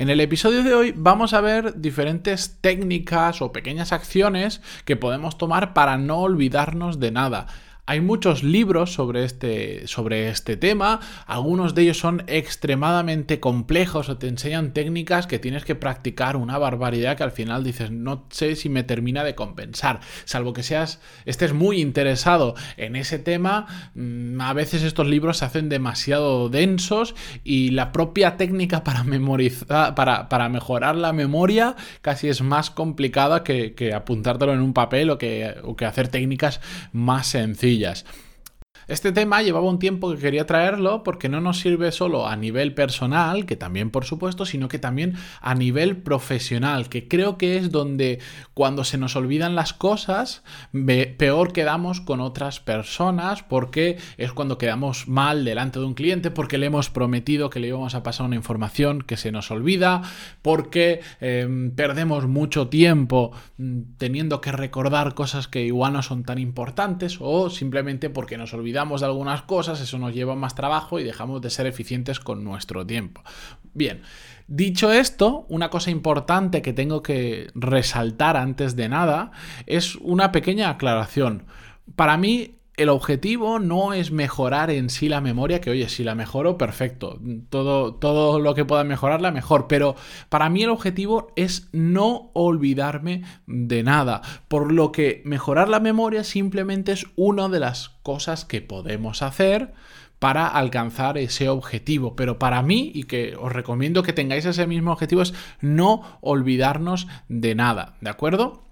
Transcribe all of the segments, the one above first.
En el episodio de hoy vamos a ver diferentes técnicas o pequeñas acciones que podemos tomar para no olvidarnos de nada. Hay muchos libros sobre este, sobre este tema, algunos de ellos son extremadamente complejos o te enseñan técnicas que tienes que practicar una barbaridad que al final dices, no sé si me termina de compensar, salvo que seas, estés muy interesado en ese tema, mm, a veces estos libros se hacen demasiado densos y la propia técnica para memorizar, para, para mejorar la memoria casi es más complicada que, que apuntártelo en un papel o que, o que hacer técnicas más sencillas. comillas. Este tema llevaba un tiempo que quería traerlo porque no nos sirve solo a nivel personal, que también por supuesto, sino que también a nivel profesional, que creo que es donde cuando se nos olvidan las cosas, peor quedamos con otras personas porque es cuando quedamos mal delante de un cliente, porque le hemos prometido que le íbamos a pasar una información que se nos olvida, porque em, perdemos mucho tiempo mm, teniendo que recordar cosas que igual no son tan importantes o simplemente porque nos olvidamos de algunas cosas, eso nos lleva más trabajo y dejamos de ser eficientes con nuestro tiempo. Bien, dicho esto, una cosa importante que tengo que resaltar antes de nada es una pequeña aclaración. Para mí, el objetivo no es mejorar en sí la memoria, que oye, si la mejoro, perfecto. Todo, todo lo que pueda mejorarla, mejor. Pero para mí el objetivo es no olvidarme de nada. Por lo que mejorar la memoria simplemente es una de las cosas que podemos hacer para alcanzar ese objetivo. Pero para mí, y que os recomiendo que tengáis ese mismo objetivo, es no olvidarnos de nada. ¿De acuerdo?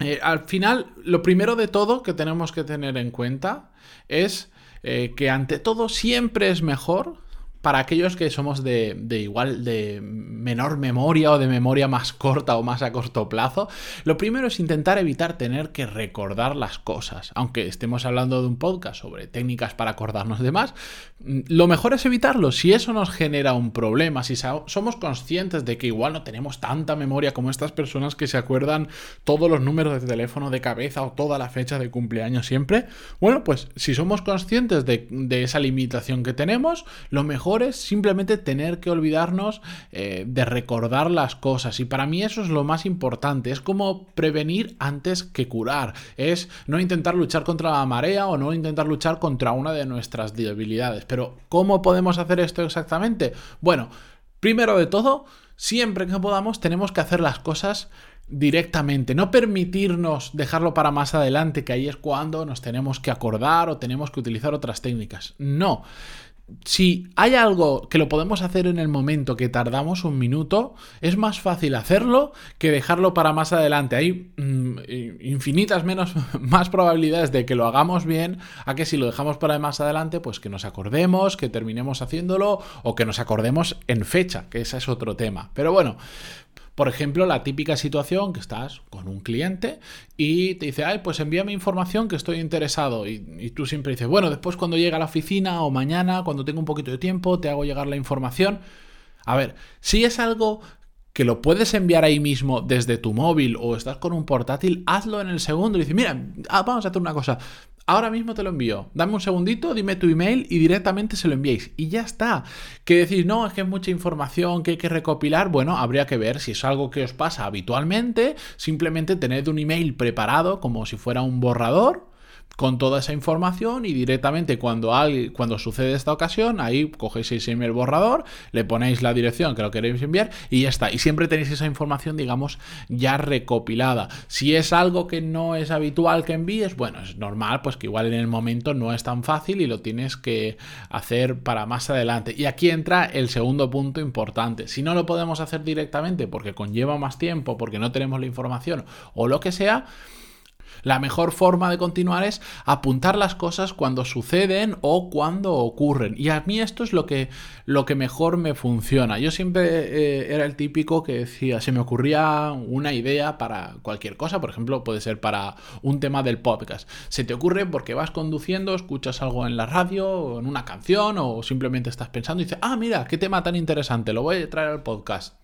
Eh, al final, lo primero de todo que tenemos que tener en cuenta es eh, que ante todo siempre es mejor para aquellos que somos de, igual, de menor memoria o de memoria más corta o más a corto plazo, lo primero es intentar evitar tener que recordar las cosas. Aunque estemos hablando de un podcast sobre técnicas para acordarnos de más, mm, lo mejor es evitarlo. Si eso nos genera un problema, si somos conscientes de que igual no tenemos tanta memoria como estas personas que se acuerdan todos los números de teléfono de cabeza o toda la fecha de cumpleaños siempre, bueno, pues si somos conscientes de, de esa limitación que tenemos, lo mejor es simplemente tener que olvidarnos eh, de recordar las cosas. Y para mí eso es lo más importante. Es como prevenir antes que curar. Es no intentar luchar contra la marea o no intentar luchar contra una de nuestras debilidades. Pero ¿cómo podemos hacer esto exactamente? Bueno, primero de todo, siempre que podamos tenemos que hacer las cosas directamente, no permitirnos dejarlo para más adelante, que ahí es cuando nos tenemos que acordar o tenemos que utilizar otras técnicas. No, si hay algo que lo podemos hacer en el momento que tardamos un minuto, es más fácil hacerlo que dejarlo para más adelante. Hay mm, infinitas menos más probabilidades de que lo hagamos bien a que si lo dejamos para más adelante, pues que nos acordemos, que terminemos haciéndolo o que nos acordemos en fecha, que ese es otro tema. Pero bueno, por ejemplo, la típica situación que estás con un cliente y te dice, ay, pues envíame información que estoy interesado. Y, tú siempre dices, bueno, después cuando llegue a la oficina o mañana, cuando tengo un poquito de tiempo, te hago llegar la información. A ver, si es algo que lo puedes enviar ahí mismo desde tu móvil o estás con un portátil, hazlo en el segundo y dices, mira, ah, vamos a hacer una cosa, Ahora mismo te lo envío. Dame un segundito, dime tu email y directamente se lo enviéis. Y ya está. Que decís, no, es que es mucha información que hay que recopilar. Bueno, habría que ver si es algo que os pasa habitualmente. Simplemente tened un email preparado como si fuera un borrador con toda esa información y directamente cuando, hay, cuando sucede esta ocasión, ahí cogéis ese email borrador, le ponéis la dirección que lo queréis enviar y ya está. Y siempre tenéis esa información, digamos, ya recopilada. Si es algo que no es habitual que envíes, bueno, es normal, pues que igual en el momento no es tan fácil y lo tienes que hacer para más adelante. Y aquí entra el segundo punto importante. Si no lo podemos hacer directamente porque conlleva más tiempo, porque no tenemos la información o lo que sea, La mejor forma de continuar es apuntar las cosas cuando suceden o cuando ocurren. Y a mí esto es lo que, lo que mejor me funciona. Yo siempre eh, era el típico que decía, se me ocurría una idea para cualquier cosa, por ejemplo, puede ser para un tema del podcast. Se te ocurre porque vas conduciendo, escuchas algo en la radio, o en una canción, o simplemente estás pensando y dices, ah, mira, qué tema tan interesante, lo voy a traer al podcast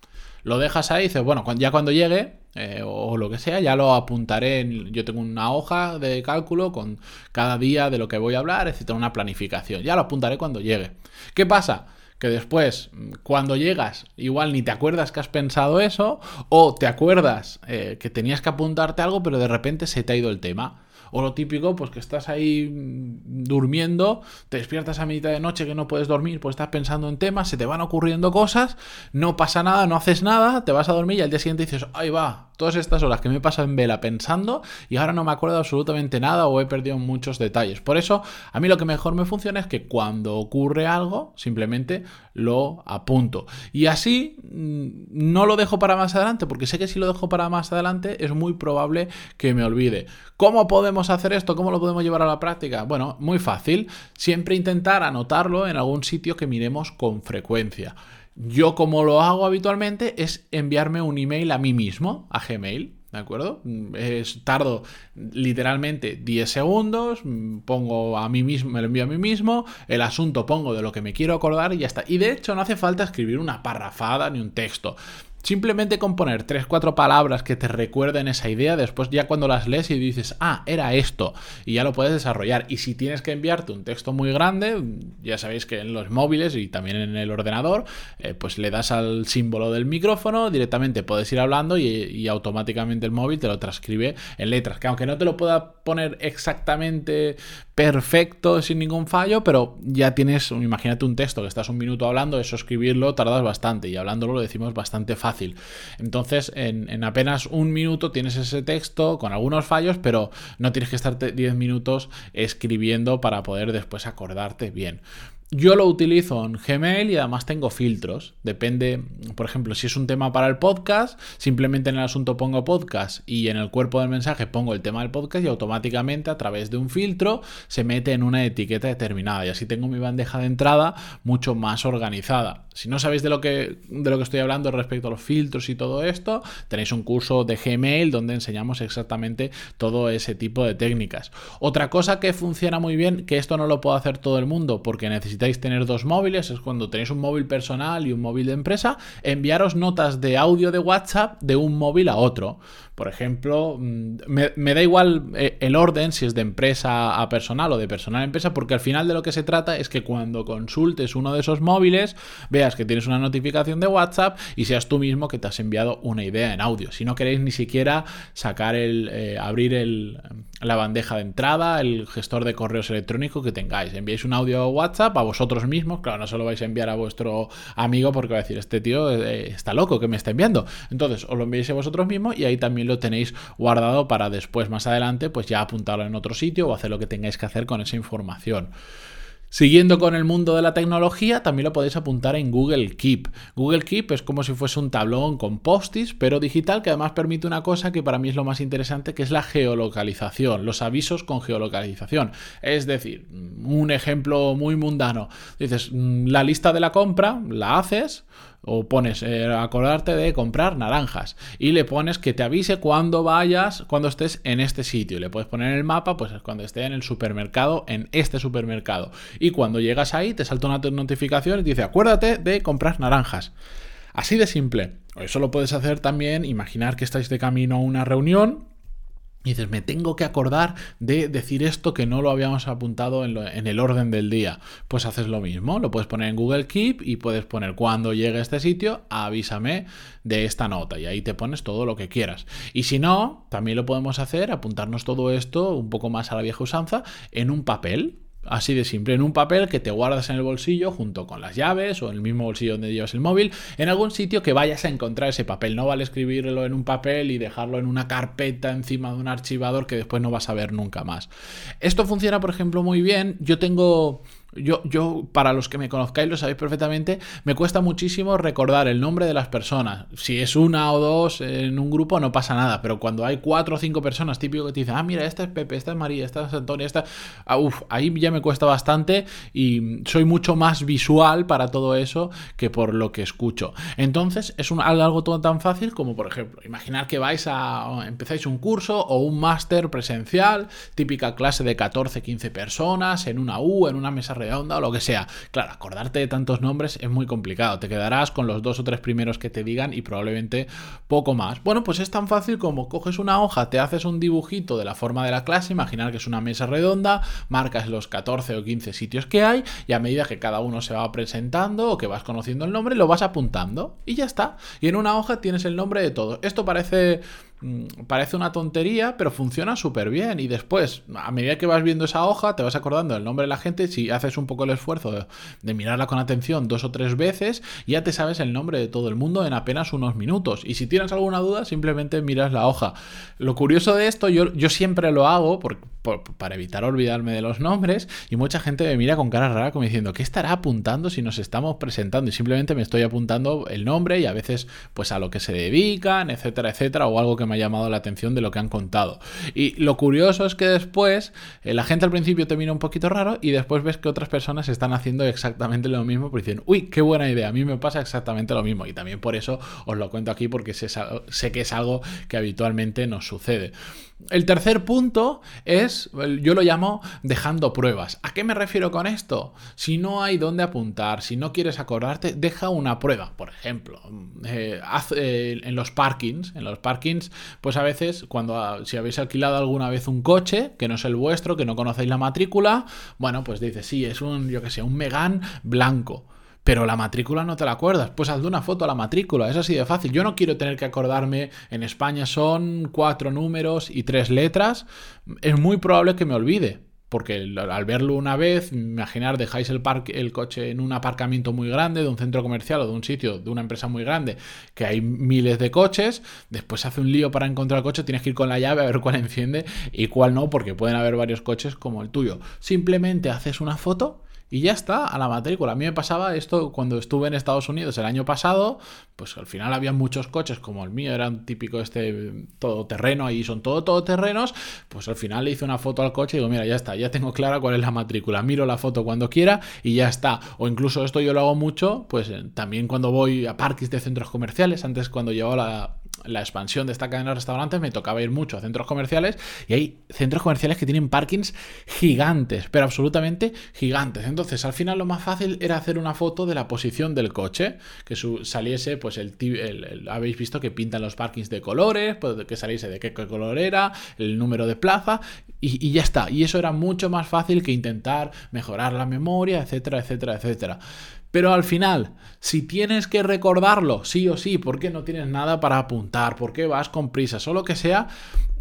lo dejas ahí y dices, bueno, ya cuando llegue, eh, o lo que sea, ya lo apuntaré. En, yo tengo una hoja de cálculo con cada día de lo que voy a hablar, etcétera, una planificación. Ya lo apuntaré cuando llegue. ¿Qué pasa? Que después, cuando llegas, igual ni te acuerdas que has pensado eso, o te acuerdas eh, que tenías que apuntarte algo, pero de repente se te ha ido el tema. O lo típico, pues que estás ahí durmiendo, te despiertas a mitad de noche que no puedes dormir, pues estás pensando en temas, se te van ocurriendo cosas, no pasa nada, no haces nada, te vas a dormir y al día siguiente dices, ahí va, todas estas horas que me he pasado en vela pensando y ahora no me acuerdo absolutamente nada o he perdido muchos detalles. Por eso, a mí lo que mejor me funciona es que cuando ocurre algo, simplemente lo apunto. Y así mm, no lo dejo para más adelante, porque sé que si lo dejo para más adelante es muy probable que me olvide. ¿Cómo podemos hacer esto? ¿Cómo lo podemos llevar a la práctica? Bueno, muy fácil. Siempre intentar anotarlo en algún sitio que miremos con frecuencia. Yo como lo hago habitualmente es enviarme un email a mí mismo, a Gmail. ¿De acuerdo? Es, tardo literalmente 10 segundos, pongo a mí mismo, me lo envío a mí mismo, el asunto pongo de lo que me quiero acordar y ya está. Y de hecho no hace falta escribir una parrafada ni un texto. Simplemente con poner 3-4 palabras que te recuerden esa idea, después ya cuando las lees y dices, ah, era esto, y ya lo puedes desarrollar. Y si tienes que enviarte un texto muy grande, ya sabéis que en los móviles y también en el ordenador, eh, pues le das al símbolo del micrófono, directamente puedes ir hablando y, y, automáticamente el móvil te lo transcribe en letras. Que aunque no te lo pueda poner exactamente perfecto, sin ningún fallo, pero ya tienes, imagínate un texto que estás un minuto hablando, eso escribirlo tardas bastante y hablándolo lo decimos bastante fácil. Entonces, en, apenas un minuto tienes ese texto con algunos fallos, pero no tienes que estar 10 minutos escribiendo para poder después acordarte bien. Yo lo utilizo en Gmail y además tengo filtros. Depende, por ejemplo, si es un tema para el podcast, simplemente en el asunto pongo podcast y en el cuerpo del mensaje pongo el tema del podcast y automáticamente a través de un filtro se mete en una etiqueta determinada y así tengo mi bandeja de entrada mucho más organizada. Si no sabéis de lo que, de lo que estoy hablando respecto a los filtros y todo esto, tenéis un curso de Gmail donde enseñamos exactamente todo ese tipo de técnicas. Otra cosa que funciona muy bien, que esto no lo puede hacer todo el mundo porque necesitáis tener dos móviles, es cuando tenéis un móvil personal y un móvil de empresa, enviaros notas de audio de WhatsApp de un móvil a otro. Por ejemplo, mm, me, da igual eh, el orden si es de empresa a personal o de personal a empresa, porque al final de lo que se trata es que cuando consultes uno de esos móviles, veas que tienes una notificación de WhatsApp y seas tú mismo que te has enviado una idea en audio. Si no queréis ni siquiera sacar el, eh, abrir el, la bandeja de entrada, el gestor de correos electrónicos que tengáis. Enviáis un audio a WhatsApp a vosotros mismos, claro, no se lo vais a enviar a vuestro amigo porque va a decir, este tío eh, está loco que me está enviando. Entonces, os lo enviáis a vosotros mismos y ahí también lo tenéis guardado para después, más adelante, pues ya apuntarlo en otro sitio o hacer lo que tengáis que hacer con esa información. Siguiendo con el mundo de la tecnología, también lo podéis apuntar en Google Keep. Google Keep es como si fuese un tablón con postis, pero digital, que además permite una cosa que para mí es lo más interesante, que es la geolocalización, los avisos con geolocalización. Es decir, un ejemplo muy mundano. Dices, mm, la lista de la compra, la haces, o pones eh, acordarte de comprar naranjas y le pones que te avise cuando vayas, cuando estés en este sitio. Le puedes poner el mapa, pues cuando esté en el supermercado, en este supermercado. Y cuando llegas ahí, te salta una notificación y te dice, acuérdate de comprar naranjas. Así de simple. Eso lo puedes hacer también, imaginar que estáis de camino a una reunión y dices, me tengo que acordar de decir esto que no lo habíamos apuntado en, el orden del día. Pues haces lo mismo, lo puedes poner en Google Keep y puedes poner cuando llegue a este sitio, avísame de esta nota y ahí te pones todo lo que quieras. Y si no, también lo podemos hacer, apuntarnos todo esto un poco más a la vieja usanza en un papel. Así de simple, en un papel que te guardas en el bolsillo junto con las llaves o en el mismo bolsillo donde llevas el móvil, en algún sitio que vayas a encontrar ese papel. No vale escribirlo en un papel y dejarlo en una carpeta encima de un archivador que después no vas a ver nunca más. Esto funciona, por ejemplo, muy bien. Yo tengo yo, yo, para los que me conozcáis, lo sabéis perfectamente, me cuesta muchísimo recordar el nombre de las personas. Si es una o dos en un grupo, no pasa nada, pero cuando hay cuatro o cinco personas, típico que te dicen, ah, mira, esta es Pepe, esta es María, esta es Antonia, esta. Ah, ahí ya me cuesta bastante y soy mucho más visual para todo eso que por lo que escucho. Entonces, es un, algo tan fácil como, por ejemplo, imaginar que vais a. empezáis un curso o un máster presencial, típica clase de 14, 15 personas, en una U, en una mesa redonda o lo que sea. Claro, acordarte de tantos nombres es muy complicado. Te quedarás con los dos o tres primeros que te digan y probablemente poco más. Bueno, pues es tan fácil como coges una hoja, te haces un dibujito de la forma de la clase, imaginar que es una mesa redonda, marcas los 14 o 15 sitios que hay y a medida que cada uno se va presentando o que vas conociendo el nombre, lo vas apuntando y ya está. Y en una hoja tienes el nombre de todo. Esto parece parece una tontería, pero funciona súper bien. Y después, a medida que vas viendo esa hoja, te vas acordando del nombre de la gente. Si haces un poco el esfuerzo de, mirarla con atención dos o tres veces, ya te sabes el nombre de todo el mundo en apenas unos minutos. Y si tienes alguna duda, simplemente miras la hoja. Lo curioso de esto, yo, yo siempre lo hago para evitar olvidarme de los nombres. Y mucha gente me mira con cara rara, como diciendo, ¿qué estará apuntando si nos estamos presentando? Y simplemente me estoy apuntando el nombre y a veces, pues a lo que se dedican, etcétera, etcétera, o algo que me ha llamado la atención de lo que han contado. Y lo curioso es que después, eh, la gente al principio te mira un poquito raro y después ves que otras personas están haciendo exactamente lo mismo, porque dicen, uy, qué buena idea, a mí me pasa exactamente lo mismo. Y también por eso os lo cuento aquí, porque sé, que es algo que habitualmente nos sucede. El tercer punto es, yo lo llamo dejando pruebas. ¿A qué me refiero con esto? Si no hay dónde apuntar, si no quieres acordarte, deja una prueba. Por ejemplo, eh, eh, en los parkings, en los parkings, pues a veces cuando si habéis alquilado alguna vez un coche que no es el vuestro, que no conocéis la matrícula, bueno, pues dices, sí, es un, yo que sé, un Megan blanco pero la matrícula no te la acuerdas. Pues haz una foto a la matrícula, es así de fácil. Yo no quiero tener que acordarme, en España son cuatro números y tres letras, es muy probable que me olvide. Porque al verlo una vez, imaginar, dejáis el, parque, el coche en un aparcamiento muy grande, de un centro comercial o de un sitio, de una empresa muy grande, que hay miles de coches, después hace un lío para encontrar el coche, tienes que ir con la llave a ver cuál enciende y cuál no, porque pueden haber varios coches como el tuyo. Simplemente haces una foto y ya está, a la matrícula. A mí me pasaba esto cuando estuve en Estados Unidos el año pasado, pues al final había muchos coches como el mío, eran típico este todoterreno, ahí son todo todoterrenos, pues al final le hice una foto al coche y digo, mira, ya está, ya tengo clara cuál es la matrícula, miro la foto cuando quiera y ya está. O incluso esto yo lo hago mucho, pues también cuando voy a parques de centros comerciales, antes cuando llevaba la, la expansión de esta cadena de restaurantes me tocaba ir mucho a centros comerciales y hay centros comerciales que tienen parkings gigantes, pero absolutamente gigantes. Entonces, al final lo más fácil era hacer una foto de la posición del coche, que saliese, pues el, habéis visto que pintan los parkings de colores, pues, que saliese de qué color era, el número de plaza y, ya está. Y eso era mucho más fácil que intentar mejorar la memoria, etcétera, etcétera, etcétera. Pero al final, si tienes que recordarlo, sí o sí, porque no tienes nada para apuntar, porque vas con prisa, o lo que sea,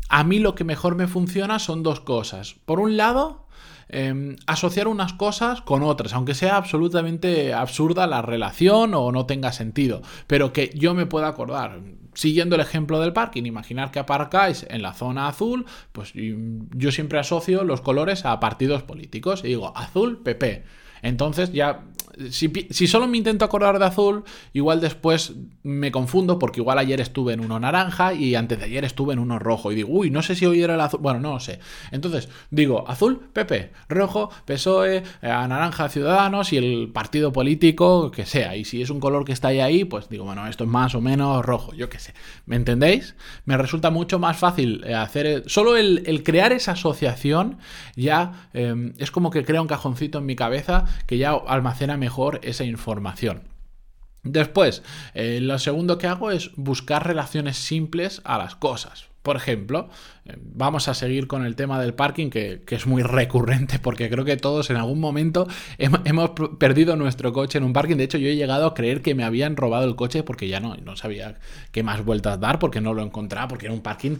a mí lo que mejor me funciona son dos cosas. Por un lado, em, asociar unas cosas con otras, aunque sea absolutamente absurda la relación o no tenga sentido, pero que yo me pueda acordar. Siguiendo el ejemplo del parking, imaginar que aparcáis en la zona azul, pues yo siempre asocio los colores a partidos políticos y digo azul, PP. Entonces ya si, solo me intento acordar de azul, igual después me confundo porque igual ayer estuve en uno naranja y antes de ayer estuve en uno rojo y digo, uy, no sé si hoy era el azul, bueno, no lo sé. Entonces digo, azul, PP, rojo, PSOE, eh, naranja, Ciudadanos y el partido político que sea. Y si es un color que está ahí, ahí, pues digo, bueno, esto es más o menos rojo, yo qué sé. ¿Me entendéis? Me resulta mucho más fácil eh, hacer, eh, solo el, crear esa asociación ya es como que crea un cajoncito en mi cabeza que ya almacena mejor esa información. Después, eh, lo segundo que hago es buscar relaciones simples a las cosas. Por ejemplo, eh, vamos a seguir con el tema del parking, que, es muy recurrente, porque creo que todos en algún momento hemos, perdido nuestro coche en un parking. De hecho, yo he llegado a creer que me habían robado el coche porque ya no, no sabía qué más vueltas dar, porque no lo encontraba, porque era un parking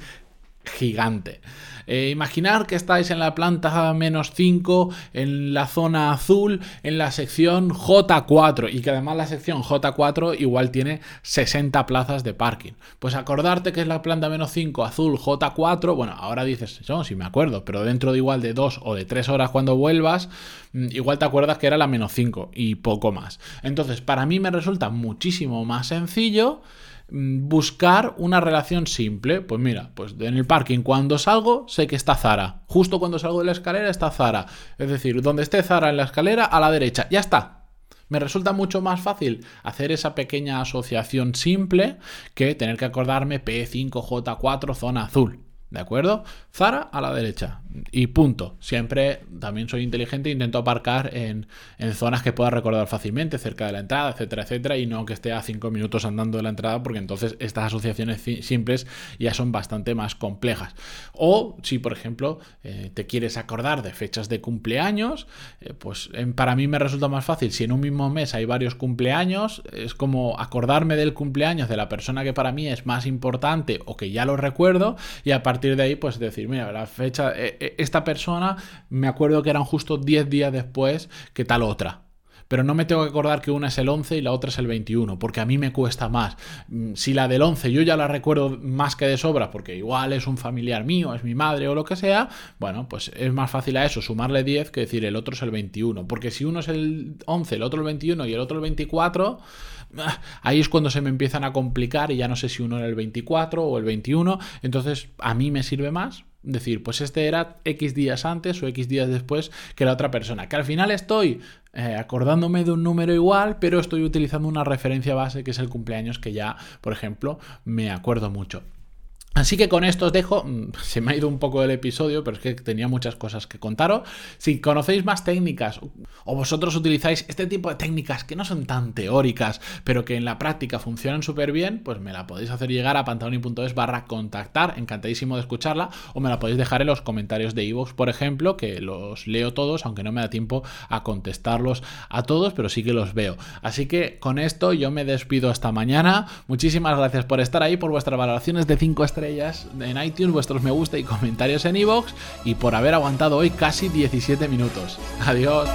gigante. Eh, imaginar que estáis en la planta menos 5, en la zona azul, en la sección J4 y que además la sección J4 igual tiene 60 plazas de parking. Pues acordarte que es la planta menos 5 azul J4, bueno, ahora dices, no, sí me acuerdo, pero dentro de igual de 2 o de 3 horas cuando vuelvas, mm, igual te acuerdas que era la menos 5 y poco más. Entonces, para mí me resulta muchísimo más sencillo buscar una relación simple. Pues mira, pues en el parking cuando salgo sé que está Zara. Justo cuando salgo de la escalera está Zara. Es decir, donde esté Zara en la escalera, a la derecha. Ya está. Me resulta mucho más fácil hacer esa pequeña asociación simple que tener que acordarme P5J4 zona azul. ¿De acuerdo? Zara a la derecha. Y punto. Siempre también soy inteligente e intento aparcar en, zonas que pueda recordar fácilmente, cerca de la entrada, etcétera, etcétera, y no que esté a cinco minutos andando de la entrada, porque entonces estas asociaciones simples ya son bastante más complejas. O si, por ejemplo, eh, te quieres acordar de fechas de cumpleaños, eh, pues para mí me resulta más fácil. Si en un mismo mes hay varios cumpleaños, es como acordarme del cumpleaños de la persona que para mí es más importante o que ya lo recuerdo, y a partir de ahí, pues decir, mira, la fecha, eh, esta persona, me acuerdo que eran justo 10 días después que tal otra. Pero no me tengo que acordar que una es el 11 y la otra es el 21, porque a mí me cuesta más. Mm, si la del 11 yo ya la recuerdo más que de sobra, porque igual es un familiar mío, es mi madre o lo que sea, bueno, pues es más fácil a eso sumarle 10 que decir el otro es el 21, porque si uno es el 11, el otro el 21 y el otro el 24, ah, ahí es cuando se me empiezan a complicar y ya no sé si uno era el 24 o el 21, entonces a mí me sirve más decir, pues este era X días antes o X días después que la otra persona. Que al final estoy eh, acordándome de un número igual, pero estoy utilizando una referencia base que es el cumpleaños que ya, por ejemplo, me acuerdo mucho. Así que con esto os dejo, mm, se me ha ido un poco el episodio, pero es que tenía muchas cosas que contaros. Si conocéis más técnicas o vosotros utilizáis este tipo de técnicas que no son tan teóricas, pero que en la práctica funcionan súper bien, pues me la podéis hacer llegar a pantaloni.es barra contactar, encantadísimo de escucharla, o me la podéis dejar en los comentarios de iVoox, por ejemplo, que los leo todos, aunque no me da tiempo a contestarlos a todos, pero sí que los veo. Así que con esto yo me despido hasta mañana. Muchísimas gracias por estar ahí, por vuestras valoraciones de 5 en iTunes, vuestros me gusta y comentarios en iVoox y por haber aguantado hoy casi 17 minutos. Adiós.